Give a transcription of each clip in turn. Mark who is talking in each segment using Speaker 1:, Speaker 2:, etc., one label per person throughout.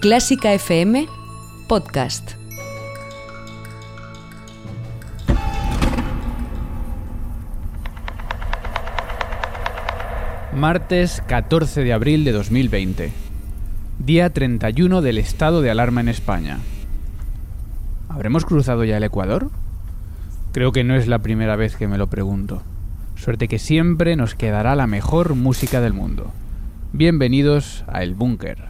Speaker 1: Clásica FM Podcast.
Speaker 2: Martes 14 de abril de 2020. Día 31 del estado de alarma en España. ¿Habremos cruzado ya el Ecuador? Creo que no es la primera vez que me lo pregunto. Suerte que siempre nos quedará la mejor música del mundo. Bienvenidos a El Búnker.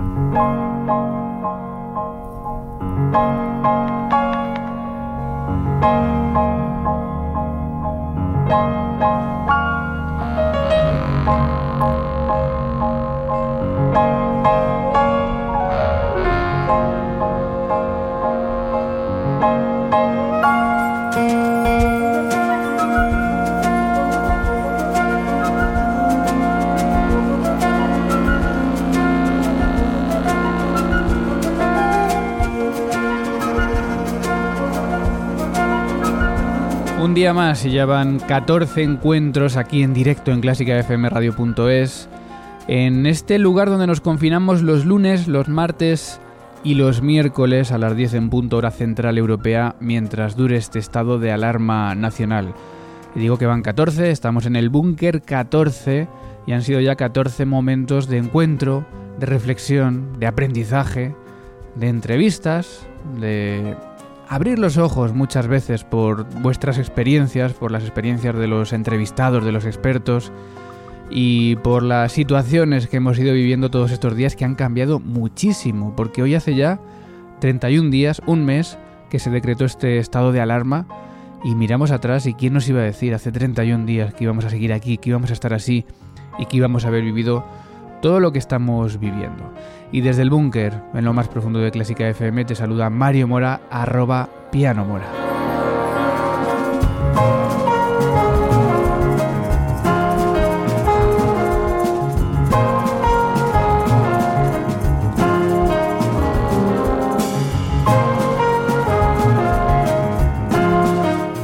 Speaker 2: Un día más y ya van 14 encuentros aquí en directo en clásicafmradio.es. En este lugar donde nos confinamos los lunes, los martes y los miércoles a las 10 en punto hora central europea mientras dure este estado de alarma nacional. Y digo que van 14, estamos en el búnker 14 y han sido ya 14 momentos de encuentro, de reflexión, de aprendizaje, de entrevistas, de abrir los ojos muchas veces por vuestras experiencias, por las experiencias de los entrevistados, de los expertos y por las situaciones que hemos ido viviendo todos estos días que han cambiado muchísimo, porque hoy hace ya 31 días, un mes, que se decretó este estado de alarma y miramos atrás y quién nos iba a decir hace 31 días que íbamos a seguir aquí, que íbamos a estar así y que íbamos a haber vivido todo lo que estamos viviendo. Y desde el búnker, en lo más profundo de Clásica FM, te saluda Mario Mora, arroba piano mora.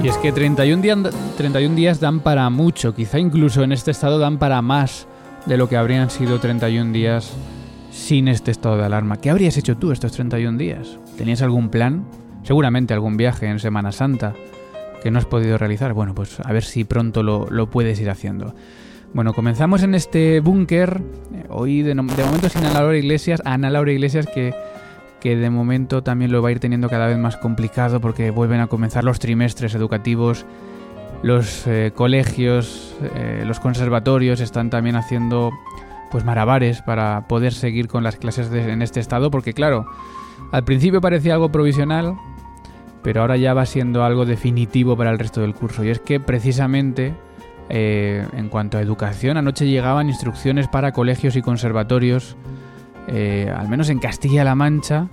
Speaker 2: Y es que 31 días, 31 días dan para mucho, quizá incluso en este estado dan para más de lo que habrían sido 31 días sin este estado de alarma. ¿Qué habrías hecho tú estos 31 días? ¿Tenías algún plan? Seguramente algún viaje en Semana Santa que no has podido realizar. Bueno, pues a ver si pronto lo, puedes ir haciendo. Bueno, comenzamos en este búnker. Eh, hoy de, momento sin Ana Laura Iglesias. Ana Laura Iglesias que, que de momento también lo va a ir teniendo cada vez más complicado porque vuelven a comenzar los trimestres educativos. Los eh, colegios, eh, los conservatorios están también haciendo pues malabares para poder seguir con las clases en este estado, porque claro, al principio parecía algo provisional, pero ahora ya va siendo algo definitivo para el resto del curso. Y es que precisamente eh, en cuanto a educación, anoche llegaban instrucciones para colegios y conservatorios, eh, al menos en Castilla-La Mancha,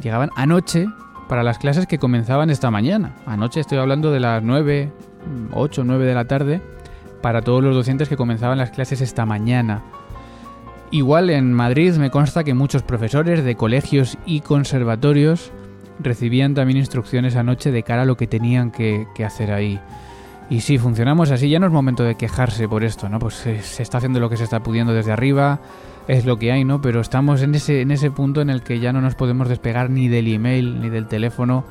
Speaker 2: llegaban anoche para las clases que comenzaban esta mañana. Anoche estoy hablando de las 9, 8, 9 de la tarde, para todos los docentes que comenzaban las clases esta mañana. Igual en Madrid me consta que muchos profesores de colegios y conservatorios recibían también instrucciones anoche de cara a lo que tenían que, hacer ahí. Y si funcionamos así, ya no es momento de quejarse por esto, ¿no? Pues se, se, está haciendo lo que se está pudiendo desde arriba, es lo que hay, ¿no? Pero estamos en ese, en ese punto en el que ya no nos podemos despegar ni del email, ni del teléfono,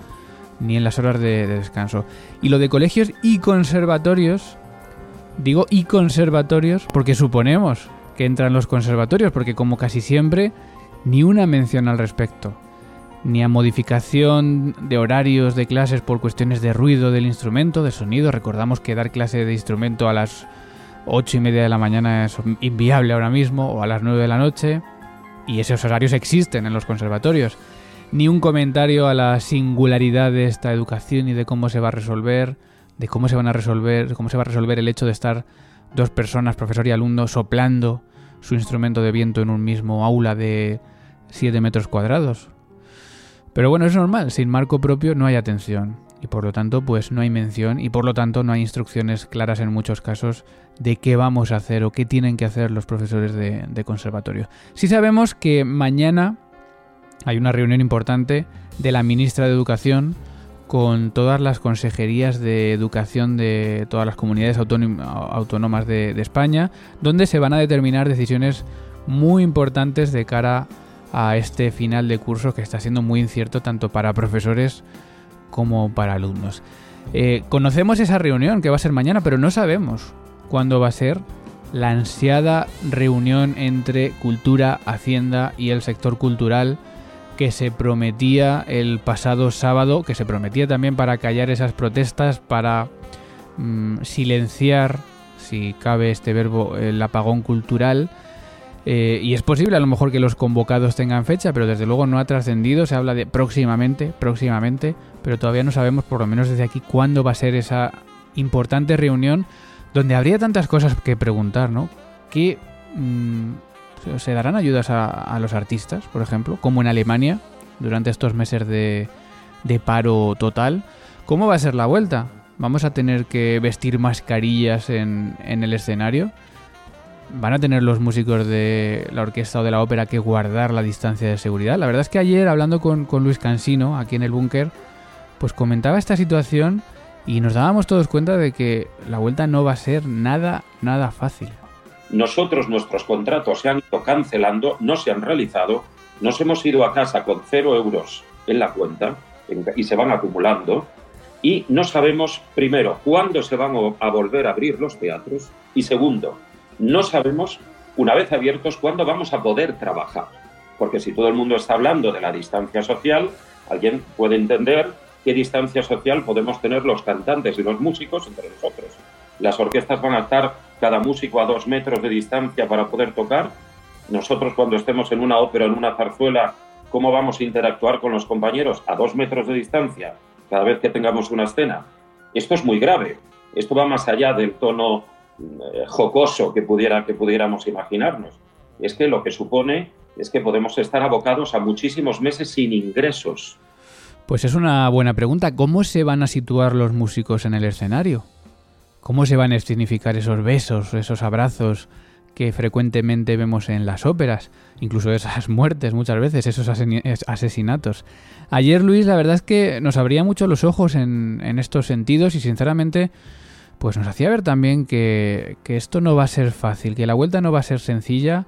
Speaker 2: ni en las horas de descanso. Y lo de colegios y conservatorios, digo y conservatorios porque suponemos que entran los conservatorios, porque como casi siempre, ni una mención al respecto, ni a modificación de horarios de clases por cuestiones de ruido del instrumento, de sonido. Recordamos que dar clase de instrumento a las 8 y media de la mañana es inviable ahora mismo, o a las 9 de la noche, y esos horarios existen en los conservatorios. Ni un comentario a la singularidad de esta educación y de cómo se va a resolver, de cómo se van a resolver, cómo se va a resolver el hecho de estar dos personas, profesor y alumno, soplando su instrumento de viento en un mismo aula de 7 metros cuadrados. Pero bueno, es normal, sin marco propio no hay atención y por lo tanto pues no hay mención y por lo tanto no hay instrucciones claras en muchos casos de qué vamos a hacer o qué tienen que hacer los profesores de, de conservatorio. Sí sabemos que mañana hay una reunión importante de la ministra de Educación con todas las consejerías de educación de todas las comunidades autónomas de, España, donde se van a determinar decisiones muy importantes de cara a este final de curso que está siendo muy incierto tanto para profesores como para alumnos. Eh, conocemos esa reunión que va a ser mañana, pero no sabemos cuándo va a ser la ansiada reunión entre cultura, hacienda y el sector cultural que se prometía el pasado sábado, que se prometía también para callar esas protestas, para mm, silenciar, si cabe este verbo, el apagón cultural. Eh, y es posible a lo mejor que los convocados tengan fecha, pero desde luego no ha trascendido, se habla de próximamente, próximamente, pero todavía no sabemos, por lo menos desde aquí, cuándo va a ser esa importante reunión donde habría tantas cosas que preguntar, ¿no? ¿Qué mm, ¿Se darán ayudas a, los artistas, por ejemplo? Como en Alemania, durante estos meses de, paro total. ¿Cómo va a ser la vuelta? ¿Vamos a tener que vestir mascarillas en, el escenario? ¿Van a tener los músicos de la orquesta o de la ópera que guardar la distancia de seguridad? La verdad es que ayer, hablando con, con Luis Cansino, aquí en el búnker, pues comentaba esta situación y nos dábamos todos cuenta de que la vuelta no va a ser nada, nada fácil.
Speaker 3: Nosotros, nuestros contratos se han ido cancelando, no se han realizado, nos hemos ido a casa con cero euros en la cuenta y se van acumulando y no sabemos, primero, cuándo se van a volver a abrir los teatros y segundo, no sabemos, una vez abiertos, cuándo vamos a poder trabajar. Porque si todo el mundo está hablando de la distancia social, alguien puede entender qué distancia social podemos tener los cantantes y los músicos entre nosotros. Las orquestas van a estar cada músico a dos metros de distancia para poder tocar. Nosotros cuando estemos en una ópera, en una zarzuela, ¿cómo vamos a interactuar con los compañeros a dos metros de distancia cada vez que tengamos una escena? Esto es muy grave. Esto va más allá del tono eh, jocoso que, pudiera, que pudiéramos imaginarnos. Es que lo que supone es que podemos estar abocados a muchísimos meses sin ingresos.
Speaker 2: Pues es una buena pregunta. ¿Cómo se van a situar los músicos en el escenario? ¿Cómo se van a significar esos besos, esos abrazos que frecuentemente vemos en las óperas? Incluso esas muertes muchas veces, esos asesinatos. Ayer Luis, la verdad es que nos abría mucho los ojos en, estos sentidos y sinceramente pues nos hacía ver también que, que esto no va a ser fácil, que la vuelta no va a ser sencilla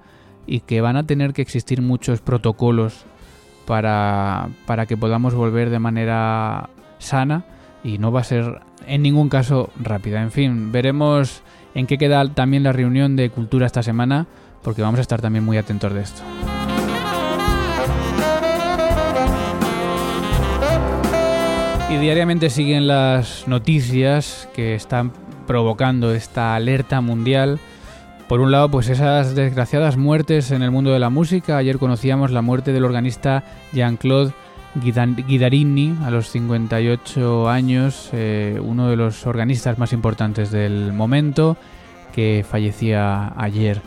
Speaker 2: y que van a tener que existir muchos protocolos para, para que podamos volver de manera sana y no va a ser en ningún caso rápida. En fin, veremos en qué queda también la reunión de cultura esta semana, porque vamos a estar también muy atentos de esto. Y diariamente siguen las noticias que están provocando esta alerta mundial. Por un lado, pues esas desgraciadas muertes en el mundo de la música. Ayer conocíamos la muerte del organista Jean-Claude Guidarini, a los 58 años, eh, uno de los organistas más importantes del momento, que fallecía ayer.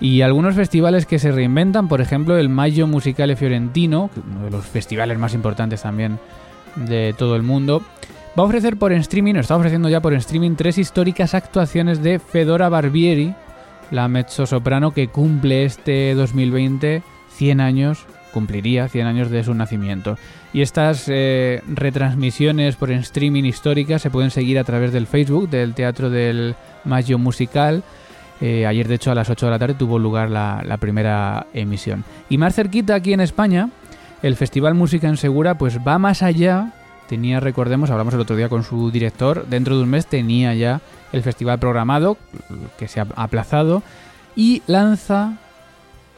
Speaker 2: Y algunos festivales que se reinventan, por ejemplo el Mayo Musicale Fiorentino, uno de los festivales más importantes también de todo el mundo, va a ofrecer por streaming, o está ofreciendo ya por streaming, tres históricas actuaciones de Fedora Barbieri, la mezzo soprano que cumple este 2020 100 años cumpliría 100 años de su nacimiento. Y estas eh, retransmisiones por streaming históricas se pueden seguir a través del Facebook del Teatro del Mayo Musical. Eh, ayer, de hecho, a las 8 de la tarde tuvo lugar la, la, primera emisión. Y más cerquita, aquí en España, el Festival Música en Segura pues va más allá. Tenía, recordemos, hablamos el otro día con su director, dentro de un mes tenía ya el festival programado, que se ha aplazado, y lanza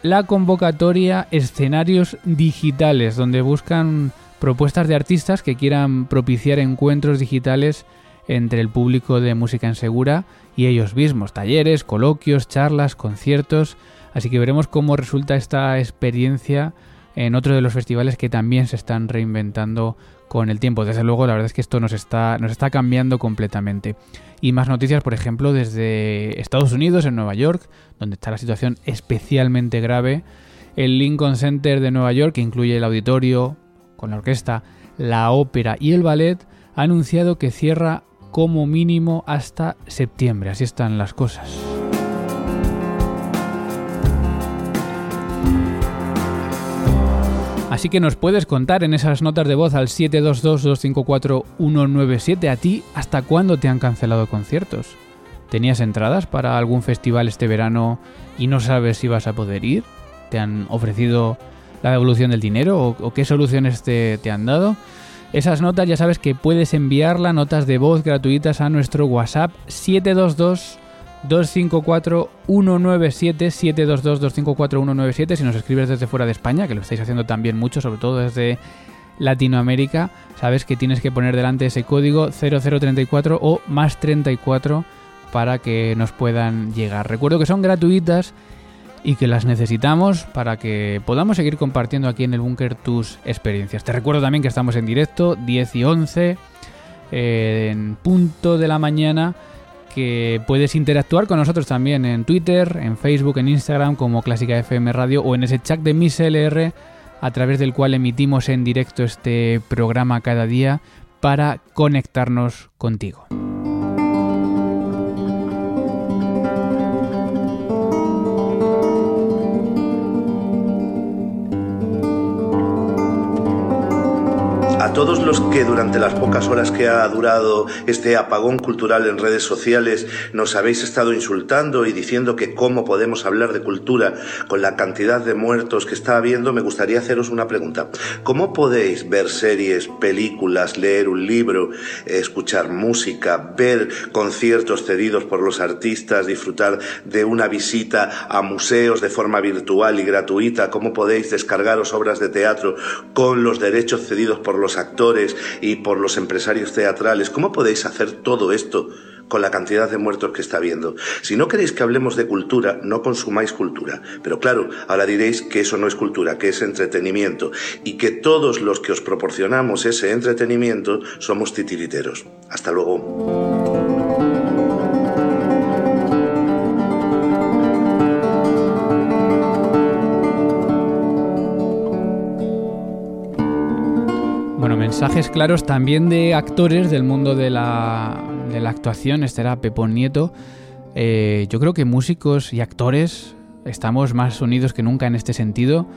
Speaker 2: la convocatoria Escenarios Digitales, donde buscan propuestas de artistas que quieran propiciar encuentros digitales entre el público de música en segura y ellos mismos, talleres, coloquios, charlas, conciertos, así que veremos cómo resulta esta experiencia en otro de los festivales que también se están reinventando con el tiempo. Desde luego, la verdad es que esto nos está, nos está cambiando completamente. Y más noticias, por ejemplo, desde Estados Unidos, en Nueva York, donde está la situación especialmente grave. El Lincoln Center de Nueva York, que incluye el auditorio, con la orquesta, la ópera y el ballet, ha anunciado que cierra como mínimo hasta septiembre. Así están las cosas. Así que nos puedes contar en esas notas de voz al 722-254-197 a ti hasta cuándo te han cancelado conciertos. ¿Tenías entradas para algún festival este verano y no sabes si vas a poder ir? ¿Te han ofrecido la devolución del dinero o, qué soluciones te, te, han dado. Esas notas ya sabes que puedes enviarlas, notas de voz gratuitas a nuestro WhatsApp 722 254 197 722 254 197 si nos escribes desde fuera de España, que lo estáis haciendo también mucho, sobre todo desde Latinoamérica, sabes que tienes que poner delante ese código 0034 o más 34 para que nos puedan llegar. Recuerdo que son gratuitas y que las necesitamos para que podamos seguir compartiendo aquí en el búnker tus experiencias. Te recuerdo también que estamos en directo 10 y 11 eh, en punto de la mañana que puedes interactuar con nosotros también en Twitter, en Facebook, en Instagram como Clásica FM Radio o en ese chat de Miss LR a través del cual emitimos en directo este programa cada día para conectarnos contigo.
Speaker 4: Todos los que durante las pocas horas que ha durado este apagón cultural en redes sociales nos habéis estado insultando y diciendo que cómo podemos hablar de cultura con la cantidad de muertos que está habiendo, me gustaría haceros una pregunta. ¿Cómo podéis ver series, películas, leer un libro, escuchar música, ver conciertos cedidos por los artistas, disfrutar de una visita a museos de forma virtual y gratuita? ¿Cómo podéis descargaros obras de teatro con los derechos cedidos por los actores y por los empresarios teatrales. ¿Cómo podéis hacer todo esto con la cantidad de muertos que está habiendo? Si no queréis que hablemos de cultura, no consumáis cultura. Pero claro, ahora diréis que eso no es cultura, que es entretenimiento y que todos los que os proporcionamos ese entretenimiento somos titiriteros. Hasta luego.
Speaker 2: Mensajes claros también de actores del mundo de la, de la actuación. Este era Pepón Nieto. Eh, yo creo que músicos y actores estamos más unidos que nunca en este sentido,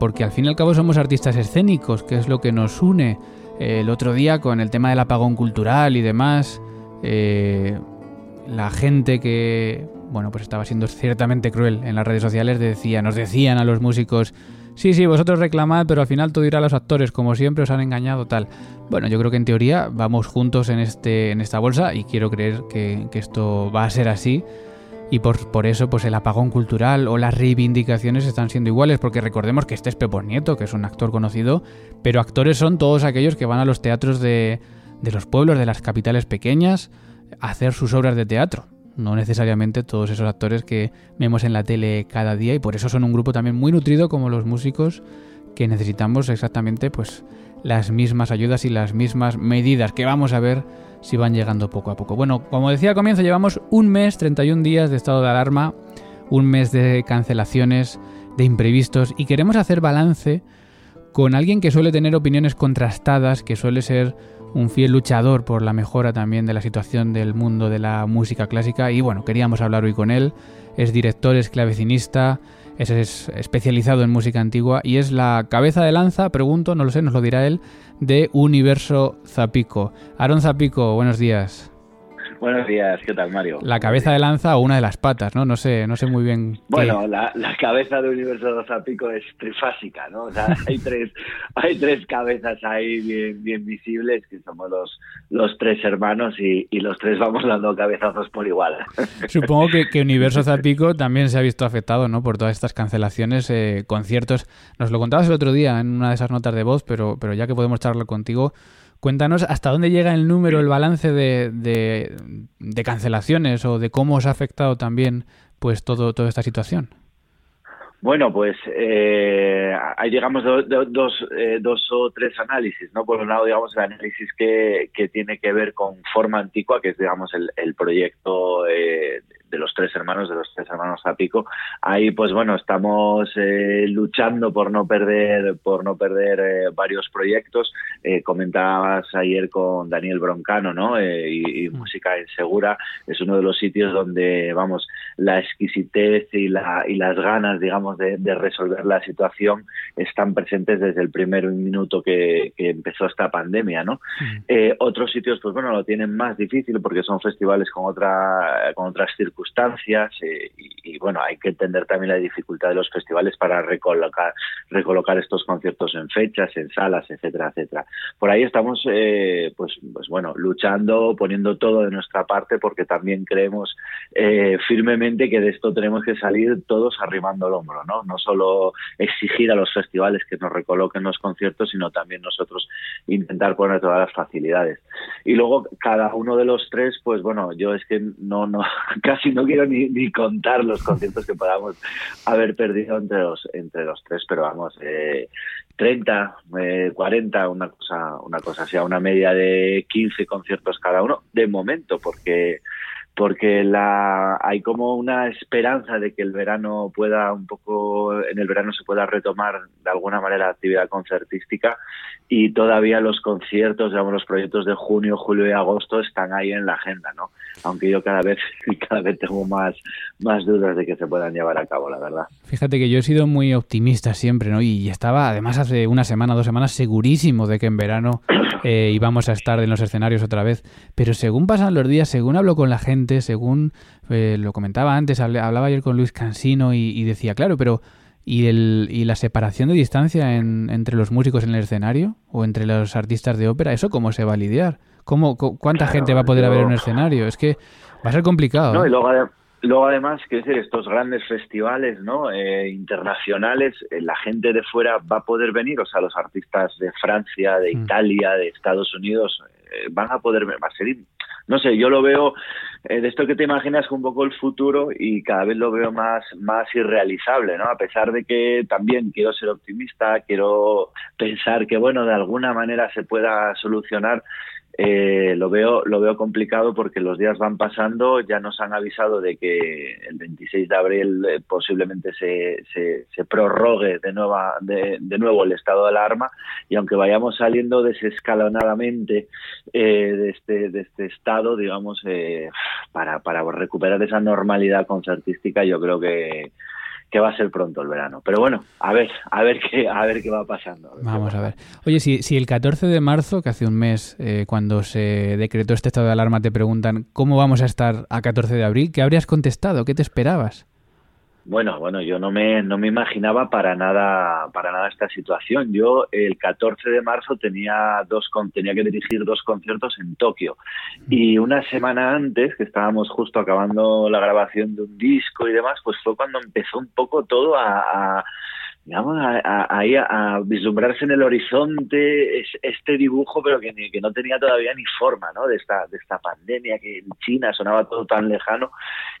Speaker 2: porque al fin y al cabo somos artistas escénicos, que es lo que nos une. El otro día con el tema del apagón cultural y demás, eh, la gente que, bueno, pues estaba siendo ciertamente cruel en las redes sociales decía, nos decían a los músicos, sí, sí, vosotros reclamad, pero al final todo irá a los actores, como siempre os han engañado, tal. Bueno, yo creo que en teoría vamos juntos en, este, en esta bolsa y quiero creer que, esto va a ser así. Y por, por, eso, pues el apagón cultural o las reivindicaciones están siendo iguales, porque recordemos que este es Pepón Nieto, que es un actor conocido, pero actores son todos aquellos que van a los teatros de, de los pueblos, de las capitales pequeñas, a hacer sus obras de teatro no necesariamente todos esos actores que vemos en la tele cada día y por eso son un grupo también muy nutrido como los músicos que necesitamos exactamente pues las mismas ayudas y las mismas medidas que vamos a ver si van llegando poco a poco. Bueno, como decía al comienzo, llevamos un mes, 31 días de estado de alarma, un mes de cancelaciones, de imprevistos y queremos hacer balance con alguien que suele tener opiniones contrastadas, que suele ser un fiel luchador por la mejora también de la situación del mundo de la música clásica y bueno, queríamos hablar hoy con él. Es director, es clavecinista, es especializado en música antigua y es la cabeza de lanza, pregunto, no lo sé, nos lo dirá él, de Universo Zapico. Aaron Zapico, buenos días.
Speaker 5: Buenos días, ¿qué tal, Mario?
Speaker 2: La cabeza de lanza o una de las patas, ¿no? No sé, no sé muy bien.
Speaker 5: Bueno, la, cabeza de Universo Zapico es trifásica, ¿no? O sea, hay tres, hay tres cabezas ahí bien, bien visibles, que somos los, los tres hermanos y, los tres vamos dando cabezazos por igual.
Speaker 2: Supongo que, que Universo Zapico también se ha visto afectado, ¿no? Por todas estas cancelaciones, eh, conciertos. Nos lo contabas el otro día en una de esas notas de voz, pero, pero ya que podemos charlar contigo, Cuéntanos hasta dónde llega el número, el balance de, de, cancelaciones o de cómo os ha afectado también pues todo, toda esta situación.
Speaker 5: Bueno, pues eh, ahí digamos dos, eh, dos o tres análisis, ¿no? Por un lado, digamos, el análisis que, que tiene que ver con Forma Antigua, que es, digamos, el, el proyecto eh, de los tres hermanos, de los tres hermanos Zapico. Ahí, pues bueno, estamos eh, luchando por no perder, por no perder eh, varios proyectos. Eh, comentabas ayer con Daniel Broncano, ¿no? y, mm. Música Insegura es uno de los sitios donde, vamos, la exquisitez y, la, y las ganas, digamos, de, resolver la situación están presentes desde el primer minuto que, empezó esta pandemia, ¿no? Eh, otros sitios, pues bueno, lo tienen más difícil porque son festivales con otra con otras circunstancias eh, y, bueno, hay que entender también la dificultad de los festivales para recolocar recolocar estos conciertos en fechas, en salas, etcétera, etcétera. Por ahí estamos, eh, pues, pues bueno, luchando, poniendo todo de nuestra parte porque también creemos firmemente que de esto tenemos que salir todos arrimando el hombro, ¿no? No solo exigir a los festivales que nos recoloquen los conciertos, sino también nosotros intentar poner todas las facilidades. Y luego cada uno de los tres, pues bueno, yo es que no, no, casi no quiero ni, contar los conciertos que podamos haber perdido entre los, entre los tres, pero vamos, eh, 30, eh, 40, una cosa, una cosa así, una media de 15 conciertos cada uno, de momento, porque porque la, hay como una esperanza de que el verano pueda un poco, en el verano se pueda retomar de alguna manera la actividad concertística y todavía los conciertos, digamos, los proyectos de junio, julio y agosto están ahí en la agenda, ¿no? Aunque yo cada vez, cada vez tengo más, más dudas de que se puedan llevar a cabo, la verdad.
Speaker 2: Fíjate que yo he sido muy optimista siempre, ¿no? Y estaba, además, hace una semana, dos semanas, segurísimo de que en verano eh, íbamos a estar en los escenarios otra vez. Pero según pasan los días, según hablo con la gente, según eh, lo comentaba antes, hablaba ayer con Luis Cansino y, decía, claro, pero ¿y, el, y la separación de distancia entre los músicos en el escenario o entre los artistas de ópera, ¿eso cómo se va a lidiar? ¿Cómo, ¿Cuánta gente va a poder haber en un escenario? Es que va a ser complicado.
Speaker 5: No, y luego, Luego, además, que decir, estos grandes festivales ¿no? Eh, internacionales, eh, la gente de fuera va a poder venir, o sea, los artistas de Francia, de mm. Italia, de Estados Unidos, eh, van a poder va a ser, no sé, yo lo veo de esto que te imaginas un poco el futuro y cada vez lo veo más, más irrealizable, ¿no? A pesar de que también quiero ser optimista, quiero pensar que, bueno, de alguna manera se pueda solucionar eh, lo veo lo veo complicado porque los días van pasando ya nos han avisado de que el 26 de abril eh, posiblemente se, se, prorrogue de nueva de, nuevo el estado de alarma. Y aunque vayamos saliendo desescalonadamente eh, de este de este estado digamos para para recuperar esa normalidad concertística yo creo que que va a ser pronto el verano. Pero bueno, a ver, a ver qué, a ver qué va pasando.
Speaker 2: Vamos a ver. Oye, si, si el 14 de marzo, que hace un mes, eh, cuando se decretó este estado de alarma, te preguntan cómo vamos a estar a 14 de abril, ¿qué habrías contestado? ¿Qué te esperabas?
Speaker 5: Bueno, bueno, yo no me, no me imaginaba para nada, para nada esta situación. Yo el 14 de marzo tenía dos, tenía que dirigir dos conciertos en Tokio y una semana antes, que estábamos justo acabando la grabación de un disco y demás, pues fue cuando empezó un poco todo a digamos, ahí a, vislumbrarse en el horizonte este dibujo, pero que, que no tenía todavía ni forma, ¿no? De esta, de esta pandemia que en China sonaba todo tan lejano.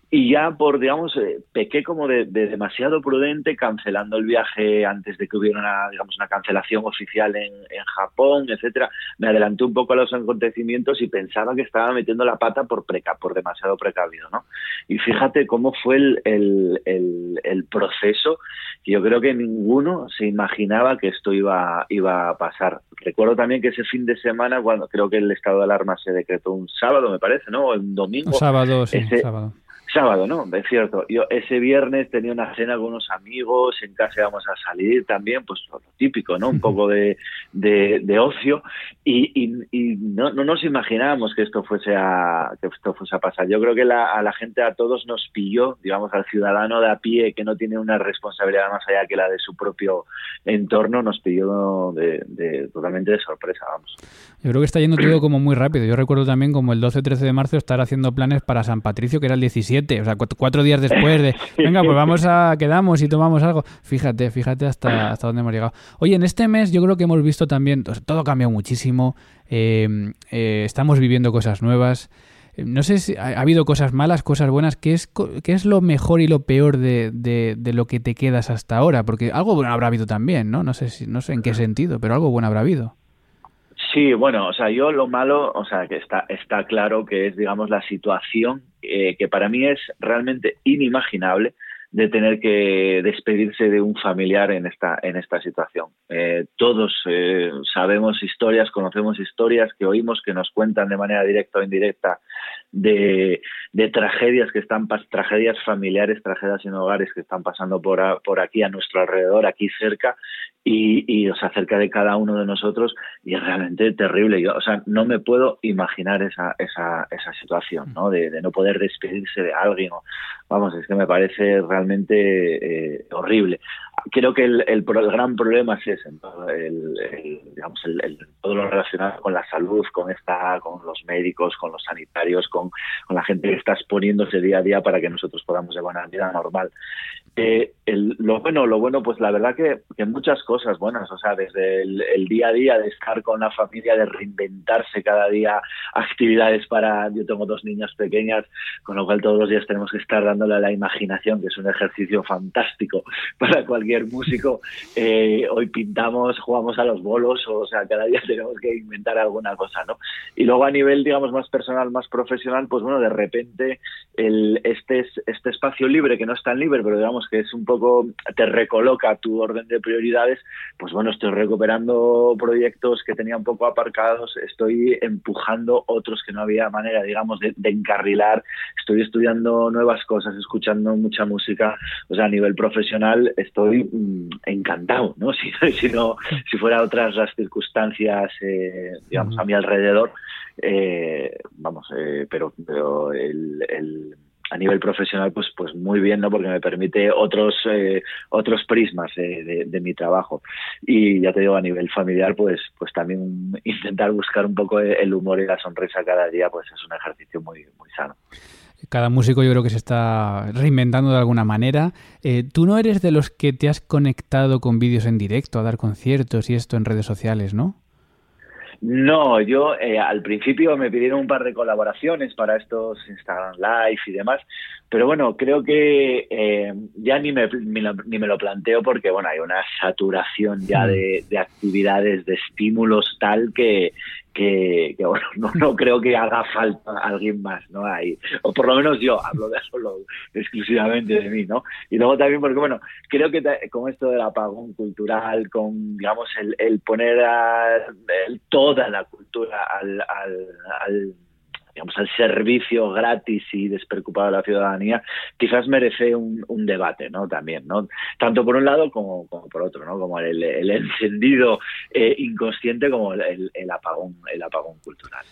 Speaker 5: Y ya por, digamos, eh, pequé como de, demasiado prudente, cancelando el viaje antes de que hubiera una, digamos, una cancelación oficial en, en Japón, etcétera. Me adelanté un poco a los acontecimientos y pensaba que estaba metiendo la pata por preca, por demasiado precavido, ¿no? Y fíjate cómo fue el, el, el, el proceso, que yo creo que ninguno se imaginaba que esto iba, iba a pasar. Recuerdo también que ese fin de semana, cuando creo que el estado de alarma se decretó un sábado, me parece, ¿no? O un domingo. Un
Speaker 2: sábado, sí, sábado
Speaker 5: Sábado, ¿no? Es cierto. Yo ese viernes tenía una cena con unos amigos, en casa íbamos a salir también, pues lo típico, ¿no? Un poco de, de, ocio y, y, no, no, nos imaginábamos que esto fuese a que esto fuese a pasar. Yo creo que la, a la gente, a todos nos pilló, digamos, al ciudadano de a pie que no tiene una responsabilidad más allá que la de su propio entorno, nos pilló de, de totalmente de sorpresa, vamos.
Speaker 2: Yo creo que está yendo todo como muy rápido. Yo recuerdo también como el 12-13 de marzo estar haciendo planes para San Patricio, que era el 17, o sea, cuatro días después de, venga, pues vamos a, quedamos y tomamos algo. Fíjate, fíjate hasta, hasta dónde hemos llegado. Oye, en este mes yo creo que hemos visto también, todo ha cambiado muchísimo, eh, eh, estamos viviendo cosas nuevas. Eh, no sé si ha, habido cosas malas, cosas buenas. ¿Qué es, qué es lo mejor y lo peor de, de, de, lo que te quedas hasta ahora? Porque algo bueno habrá habido también, ¿no? No sé, si, no sé en qué sentido, pero algo bueno habrá habido.
Speaker 5: Sí, bueno, o sea, yo lo malo, o sea, que está, está claro que es, digamos, la situación eh, que para mí es realmente inimaginable de tener que despedirse de un familiar en esta, en esta situación. Eh, todos eh, sabemos historias, conocemos historias que oímos, que nos cuentan de manera directa o indirecta de, tragedias que están, tragedias familiares, tragedias en hogares que están pasando por, por aquí a nuestro alrededor, aquí cerca, y, y os acerca de cada uno de nosotros y es realmente terrible. Yo, o sea, no me puedo imaginar esa, esa, esa situación, ¿no? De, no poder despedirse de alguien. vamos, es que me parece realmente eh, horrible creo que el, el, gran problema es ese, el, digamos, el, todo lo relacionado con la salud, con esta, con los médicos, con los sanitarios, con, con la gente que está exponiéndose día a día para que nosotros podamos llevar una vida normal. Eh, lo bueno, lo bueno, pues la verdad que, que muchas cosas buenas, o sea, desde el, día a día de estar con la familia, de reinventarse cada día actividades para, yo tengo dos niñas pequeñas, con lo cual todos los días tenemos que estar dándole a la imaginación, que es un ejercicio fantástico para cualquier músico. Eh, hoy pintamos, jugamos a los bolos, o sea, cada día tenemos que inventar alguna cosa, ¿no? Y luego a nivel, digamos, más personal, más profesional, pues bueno, de repente el, este, este espacio libre, que no es tan libre, pero digamos que es un poco, te recoloca tu orden de prioridades, pues bueno, estoy recuperando proyectos que tenía un poco aparcados, estoy empujando otros que no había manera, digamos, de, encarrilar, estoy estudiando nuevas cosas, escuchando mucha música, o sea, a nivel profesional estoy mm, encantado, ¿no? Si, si, no, si fuera otras las circunstancias, eh, digamos, a mi alrededor, eh, vamos, eh, pero, pero el a nivel profesional pues pues muy bien no porque me permite otros eh, otros prismas de, mi trabajo y ya te digo a nivel familiar pues pues también intentar buscar un poco el humor y la sonrisa cada día pues es un ejercicio muy muy sano
Speaker 2: cada músico yo creo que se está reinventando de alguna manera. Eh, tú no eres de los que te has conectado con vídeos en directo a dar conciertos y esto en redes sociales, ¿no?
Speaker 5: No, yo eh, al principio me pidieron un par de colaboraciones para estos Instagram Live y demás, pero bueno, creo que eh, ya ni me, ni, me lo planteo porque bueno, hay una saturación ya de, de actividades, de estímulos tal que, que, bueno, no, no, creo que haga falta alguien más, ¿no? Ahí, o por lo menos yo hablo de solo exclusivamente de mí, ¿no? Y luego también porque, bueno, creo que con esto del apagón cultural, con, digamos, el, el poner a, toda la cultura al, al digamos, al servicio gratis y despreocupado de la ciudadanía, quizás merece un, debate, ¿no? También, ¿no? Tanto por un lado como, por otro, ¿no? Como el, encendido eh, inconsciente como el, apagón, el apagón cultural,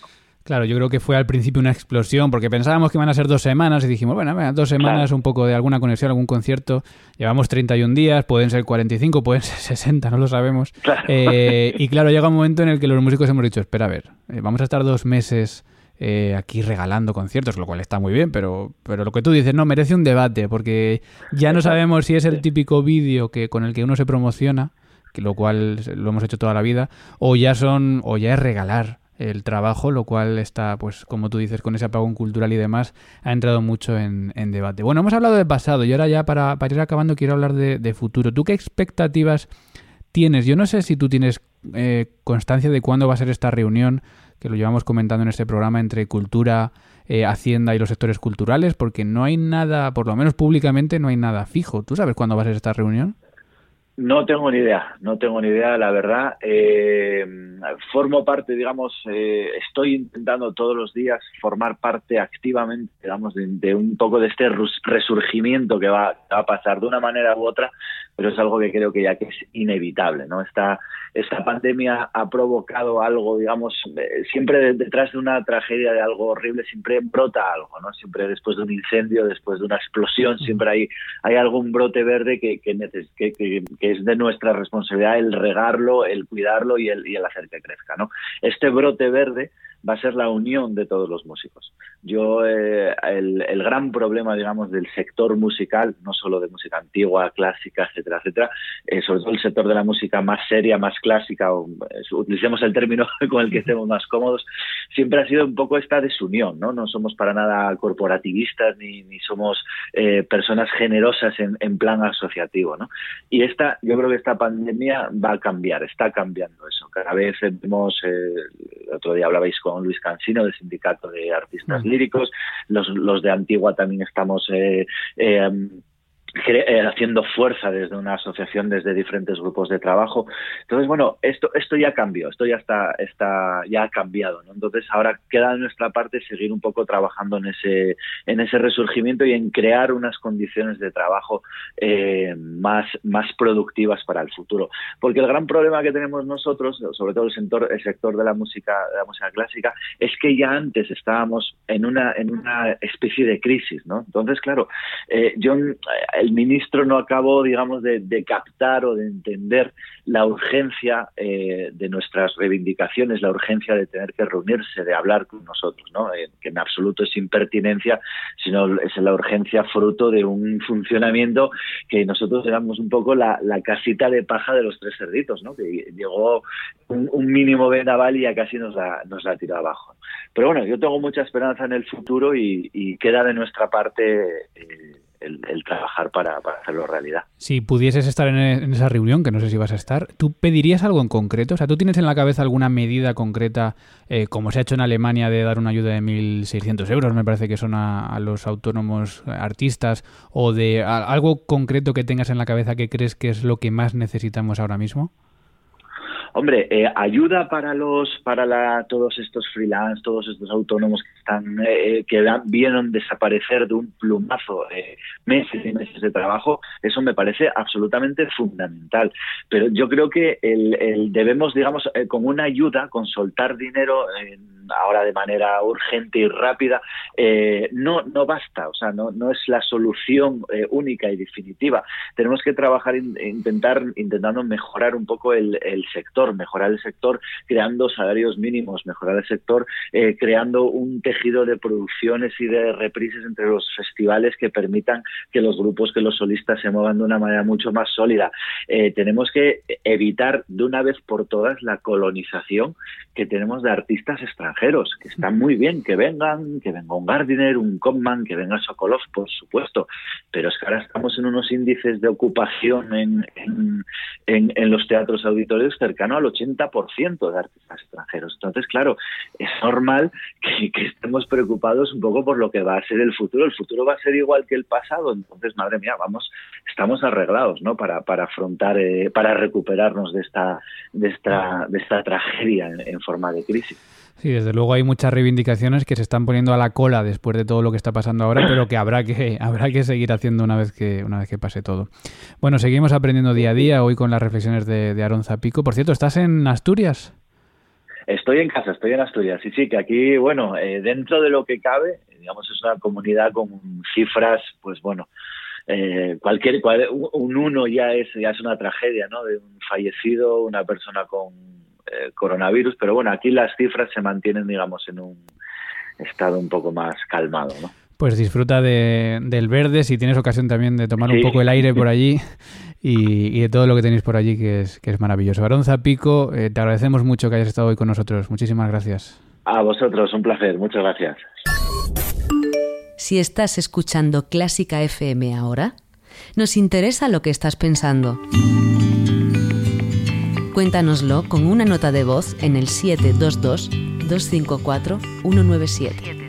Speaker 2: Claro, yo creo que fue al principio una explosión, porque pensábamos que iban a ser dos semanas y dijimos, bueno, dos semanas, un poco de alguna conexión, algún concierto. Llevamos 31 días, pueden ser 45, pueden ser 60, no lo sabemos. Eh, y claro, llega un momento en el que los músicos hemos dicho, espera, a ver, eh, vamos a estar dos meses eh, aquí regalando conciertos, lo cual está muy bien, pero, pero lo que tú dices, no, merece un debate, porque ya no sabemos si es el típico vídeo que con el que uno se promociona, que lo cual lo hemos hecho toda la vida, o ya son, o ya es regalar el trabajo, lo cual está, pues, como tú dices, con ese apagón cultural y demás, ha entrado mucho en, debate. Bueno, hemos hablado de pasado y ahora ya para, para ir acabando quiero hablar de, futuro. ¿Tú qué expectativas tienes? Yo no sé si tú tienes eh, constancia de cuándo va a ser esta reunión que lo llevamos comentando en este programa entre cultura, eh, hacienda y los sectores culturales, porque no hay nada, por lo menos públicamente, no hay nada fijo. ¿Tú sabes cuándo va a ser esta reunión?
Speaker 5: No tengo ni idea, no tengo ni idea, la verdad. Eh, formo parte, digamos, eh, estoy intentando todos los días formar parte activamente, digamos, de, un poco de este resurgimiento que va, a pasar de una manera u otra, pero es algo que creo que ya que es inevitable, ¿no? Esta, esta pandemia ha provocado algo, digamos, eh, siempre detrás de una tragedia, de algo horrible, siempre brota algo, ¿no? Siempre después de un incendio, después de una explosión, siempre hay, hay algún brote verde que, que, que es de nuestra responsabilidad el regarlo, el cuidarlo y el, y el hacer que crezca. ¿no? Este brote verde va a ser la unión de todos los músicos. Yo, eh, el, el, gran problema, digamos, del sector musical, no solo de música antigua, clásica, etcétera, etcétera, eh, sobre todo el sector de la música más seria, más clásica, o, eh, utilicemos el término con el que estemos más cómodos, siempre ha sido un poco esta desunión, ¿no? No somos para nada corporativistas ni, ni somos personas generosas en, en, plan asociativo, ¿no? Y esta, yo creo que esta pandemia va a cambiar, está cambiando eso. Cada vez vemos, el otro día hablabais con Luis Cansino del Sindicato de Artistas Líricos, los, los de Antigua también estamos... Eh, eh, haciendo fuerza desde una asociación, desde diferentes grupos de trabajo. Entonces, bueno, esto, esto ya cambió, esto ya está, está ya ha cambiado. ¿no? Entonces, ahora queda de nuestra parte seguir un poco trabajando en ese, en ese resurgimiento y en crear unas condiciones de trabajo eh, más, más productivas para el futuro. Porque el gran problema que tenemos nosotros, sobre todo el sector, el sector de la música, de la música clásica, es que ya antes estábamos en una, en una especie de crisis, ¿no? Entonces, claro, eh, yo el ministro no acabó, digamos, de, captar o de entender la urgencia eh, de nuestras reivindicaciones, la urgencia de tener que reunirse, de hablar con nosotros, ¿no? Eh, que en absoluto es impertinencia, sino es la urgencia fruto de un funcionamiento que nosotros éramos un poco la, casita de paja de los tres cerditos, ¿no? Que llegó un, mínimo vendaval y ya casi nos la, nos la tiró abajo. Pero bueno, yo tengo mucha esperanza en el futuro y, queda de nuestra parte eh, el, trabajar para, hacerlo realidad.
Speaker 2: Si pudieses estar en, esa reunión, que no sé si vas a estar, ¿tú pedirías algo en concreto? O sea, ¿tú tienes en la cabeza alguna medida concreta, eh, como se ha hecho en Alemania, de dar una ayuda de 1.600 euros, me parece que son a, los autónomos artistas, o de algo concreto que tengas en la cabeza que crees que es lo que más necesitamos ahora mismo?
Speaker 5: Hombre, eh, ayuda para los, para la, todos estos freelance, todos estos autónomos que están, eh, que vieron desaparecer de un plumazo eh, meses y meses de trabajo, eso me parece absolutamente fundamental. Pero yo creo que el, el debemos, digamos, con una ayuda, con soltar dinero ahora de manera urgente y rápida, no, no basta, o sea, no, no es la solución única y definitiva. Tenemos que trabajar, intentar, intentando mejorar un poco el, el sector mejorar el sector creando salarios mínimos, mejorar el sector eh, creando un tejido de producciones y de reprises entre los festivales que permitan que los grupos, que los solistas se muevan de una manera mucho más sólida. Eh, tenemos que evitar de una vez por todas la colonización que tenemos de artistas extranjeros, que están muy bien, que vengan, que venga un Gardiner, un Kopman, que venga Sokolov, por supuesto, pero es que ahora estamos en unos índices de ocupación en, en, en los teatros auditorios cercanos al 80% de artistas extranjeros. Entonces, claro, es normal que, estemos preocupados un poco por lo que va a ser el futuro. El futuro va a ser igual que el pasado. Entonces, madre mía, vamos, estamos arreglados, ¿no? Para, para afrontar, eh, para recuperarnos de esta, de esta, de esta tragedia en forma de crisis.
Speaker 2: Sí, desde luego hay muchas reivindicaciones que se están poniendo a la cola después de todo lo que está pasando ahora, pero que habrá que habrá que seguir haciendo una vez que una vez que pase todo. Bueno, seguimos aprendiendo día a día hoy con las reflexiones de, de Aaron Zapico. Por cierto, ¿estás en Asturias?
Speaker 5: Estoy en casa, estoy en Asturias. Sí, sí, que aquí, bueno, eh, dentro de lo que cabe, digamos, es una comunidad con cifras, pues bueno, eh, cualquier un uno ya es ya es una tragedia, ¿no? De un fallecido, una persona con eh, coronavirus, pero bueno, aquí las cifras se mantienen, digamos, en un estado un poco más calmado, ¿no?
Speaker 2: Pues disfruta de, del verde, si tienes ocasión también de tomar un poco el aire por allí y, de todo lo que tenéis por allí, que es, que es maravilloso. Aronza Pico, eh, te agradecemos mucho que hayas estado hoy con nosotros. Muchísimas gracias.
Speaker 5: A vosotros, un placer. Muchas gracias.
Speaker 1: Si estás escuchando Clásica FM ahora, nos interesa lo que estás pensando. Cuéntanoslo con una nota de voz en el 722-254-197. 722-254-197.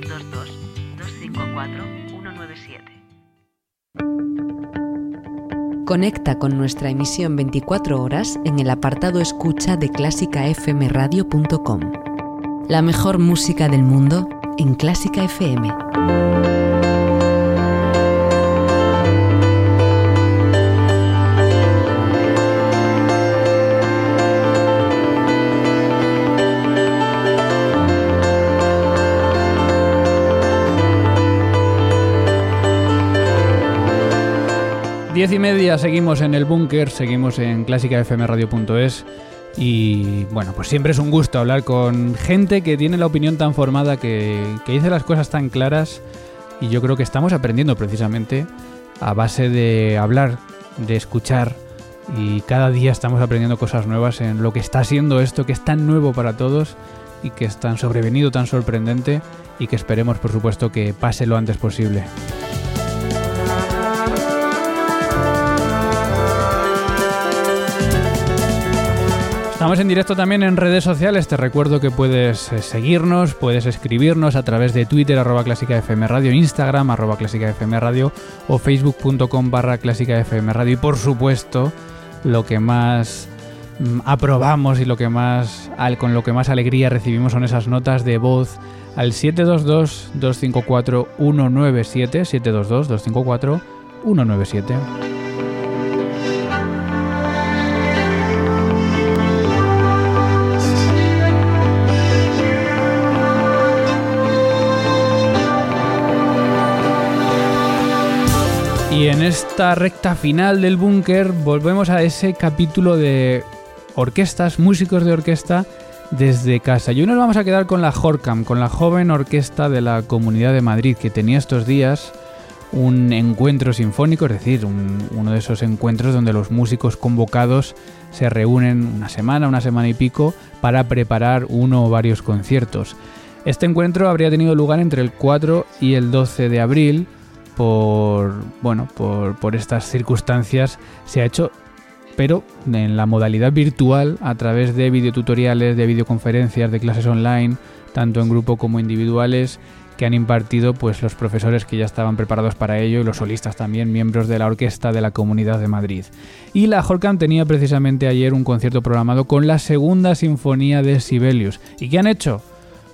Speaker 1: Conecta con nuestra emisión 24 horas en el apartado escucha de clásicafmradio.com. La mejor música del mundo en Clásica FM.
Speaker 2: Diez y media seguimos en el búnker, seguimos en clásicafmradio.es y bueno, pues siempre es un gusto hablar con gente que tiene la opinión tan formada, que, que dice las cosas tan claras y yo creo que estamos aprendiendo precisamente a base de hablar, de escuchar y cada día estamos aprendiendo cosas nuevas en lo que está siendo esto, que es tan nuevo para todos y que es tan sobrevenido, tan sorprendente y que esperemos por supuesto que pase lo antes posible. Estamos en directo también en redes sociales. Te recuerdo que puedes eh, seguirnos, puedes escribirnos a través de Twitter, arroba clásica FM Radio, Instagram, arroba clásica FM Radio o facebook.com barra clásica FM Radio. Y por supuesto, lo que más mm, aprobamos y lo que más, con lo que más alegría recibimos son esas notas de voz al 722-254-197, 722-254-197. Y en esta recta final del búnker volvemos a ese capítulo de orquestas, músicos de orquesta desde casa. Y hoy nos vamos a quedar con la Jorcam, con la joven orquesta de la Comunidad de Madrid, que tenía estos días un encuentro sinfónico, es decir, uno de esos encuentros donde los músicos convocados se reúnen una semana, una semana y pico, para preparar uno o varios conciertos. Este encuentro habría tenido lugar entre el 4 y el 12 de abril por, bueno, por, estas circunstancias se ha hecho pero en la modalidad virtual a través de videotutoriales, de videoconferencias, de clases online, tanto en grupo como individuales que han impartido pues los profesores que ya estaban preparados para ello y los solistas también, miembros de la orquesta de la Comunidad de Madrid. Y la Holcam tenía precisamente ayer un concierto programado con la segunda sinfonía de Sibelius. ¿Y qué han hecho?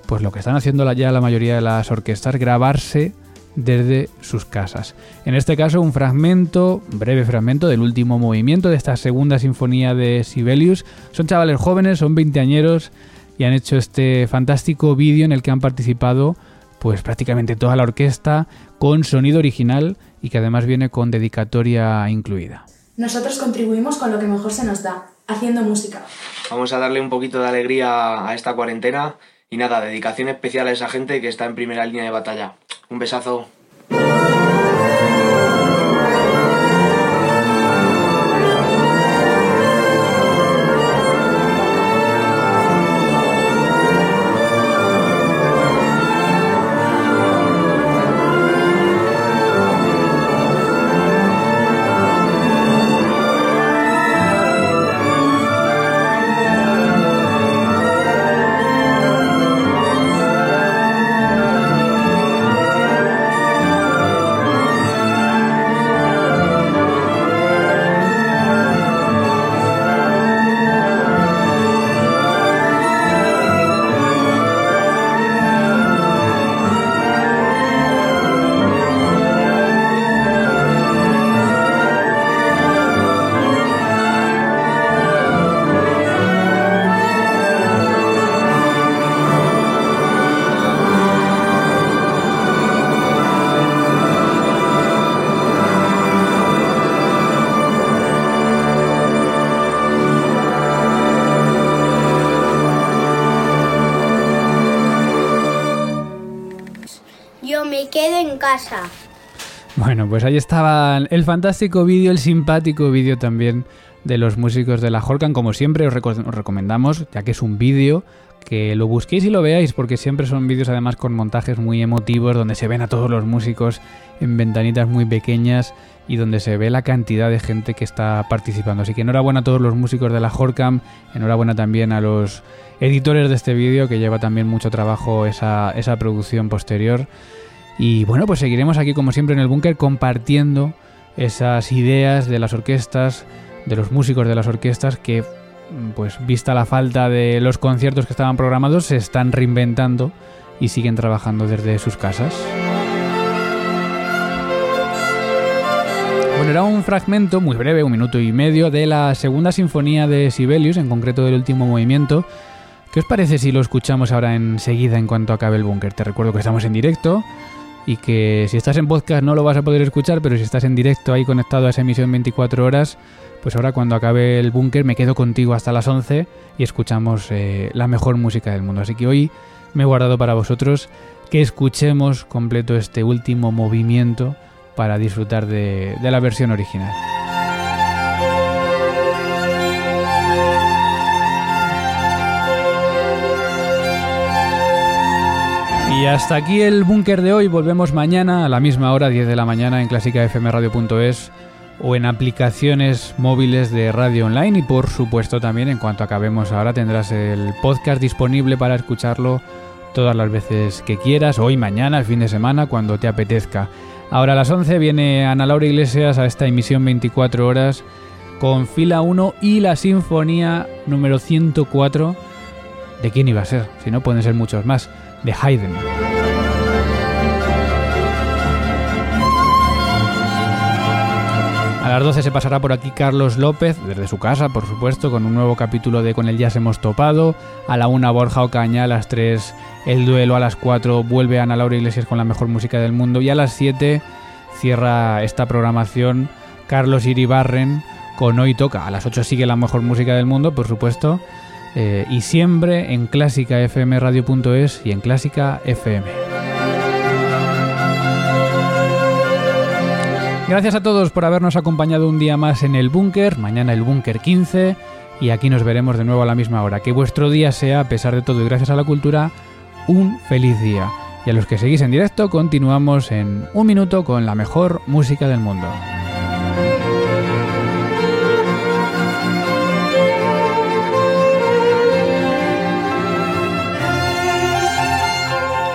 Speaker 2: Pues lo que están haciendo ya la mayoría de las orquestas, grabarse desde sus casas. En este caso, un fragmento, breve fragmento del último movimiento de esta segunda sinfonía de Sibelius. Son chavales jóvenes, son veinteañeros y han hecho este fantástico vídeo en el que han participado pues prácticamente toda la orquesta con sonido original y que además viene con dedicatoria incluida.
Speaker 6: Nosotros contribuimos con lo que mejor se nos da, haciendo música.
Speaker 7: Vamos a darle un poquito de alegría a esta cuarentena y nada, dedicación especial a esa gente que está en primera línea de batalla. Un besazo.
Speaker 2: Bueno, pues ahí estaba el fantástico vídeo, el simpático vídeo también de los músicos de la Holcan. Como siempre os, recomendamos, ya que es un vídeo, que lo busquéis y lo veáis, porque siempre son vídeos además con montajes muy emotivos, donde se ven a todos los músicos en ventanitas muy pequeñas y donde se ve la cantidad de gente que está participando. Así que enhorabuena a todos los músicos de la Holcam, enhorabuena también a los editores de este vídeo, que lleva también mucho trabajo esa, esa producción posterior. Y bueno, pues seguiremos aquí como siempre en el búnker compartiendo esas ideas de las orquestas, de los músicos de las orquestas que, pues vista la falta de los conciertos que estaban programados, se están reinventando y siguen trabajando desde sus casas. Bueno, era un fragmento muy breve, un minuto y medio, de la segunda sinfonía de Sibelius, en concreto del último movimiento. ¿Qué os parece si lo escuchamos ahora enseguida en cuanto acabe el búnker? Te recuerdo que estamos en directo y que si estás en podcast no lo vas a poder escuchar, pero si estás en directo ahí conectado a esa emisión 24 horas, pues ahora cuando acabe el búnker me quedo contigo hasta las 11 y escuchamos eh, la mejor música del mundo. Así que hoy me he guardado para vosotros que escuchemos completo este último movimiento para disfrutar de la versión original. Y hasta aquí el búnker de hoy. Volvemos mañana a la misma hora, 10 de la mañana, en clásicafmradio.es. o en aplicaciones móviles de radio online y por supuesto también en cuanto acabemos ahora tendrás el podcast disponible para escucharlo todas las veces que quieras, hoy, mañana, el fin de semana, cuando te apetezca. Ahora a las 11 viene Ana Laura Iglesias a esta emisión 24 horas con fila 1 y la sinfonía número 104. ¿De quién iba a ser? Si no, pueden ser muchos más. De Haydn. A las 12 se pasará por aquí Carlos López, desde su casa, por supuesto, con un nuevo capítulo de Con el Jazz hemos topado. A la 1 Borja Ocaña, a las 3 El Duelo, a las 4 vuelve Ana Laura Iglesias con la mejor música del mundo y a las 7 cierra esta programación Carlos Iribarren con Hoy Toca. A las 8 sigue la mejor música del mundo, por supuesto. Eh, y siempre en clásicafmradio.es y en Clásica FM. Gracias a todos por habernos acompañado un día más en el búnker, mañana el búnker 15 y aquí nos veremos de nuevo a la misma hora. Que vuestro día sea, a pesar de todo y gracias a la cultura, un feliz día. Y a los que seguís en directo, continuamos en un minuto con la mejor música del mundo.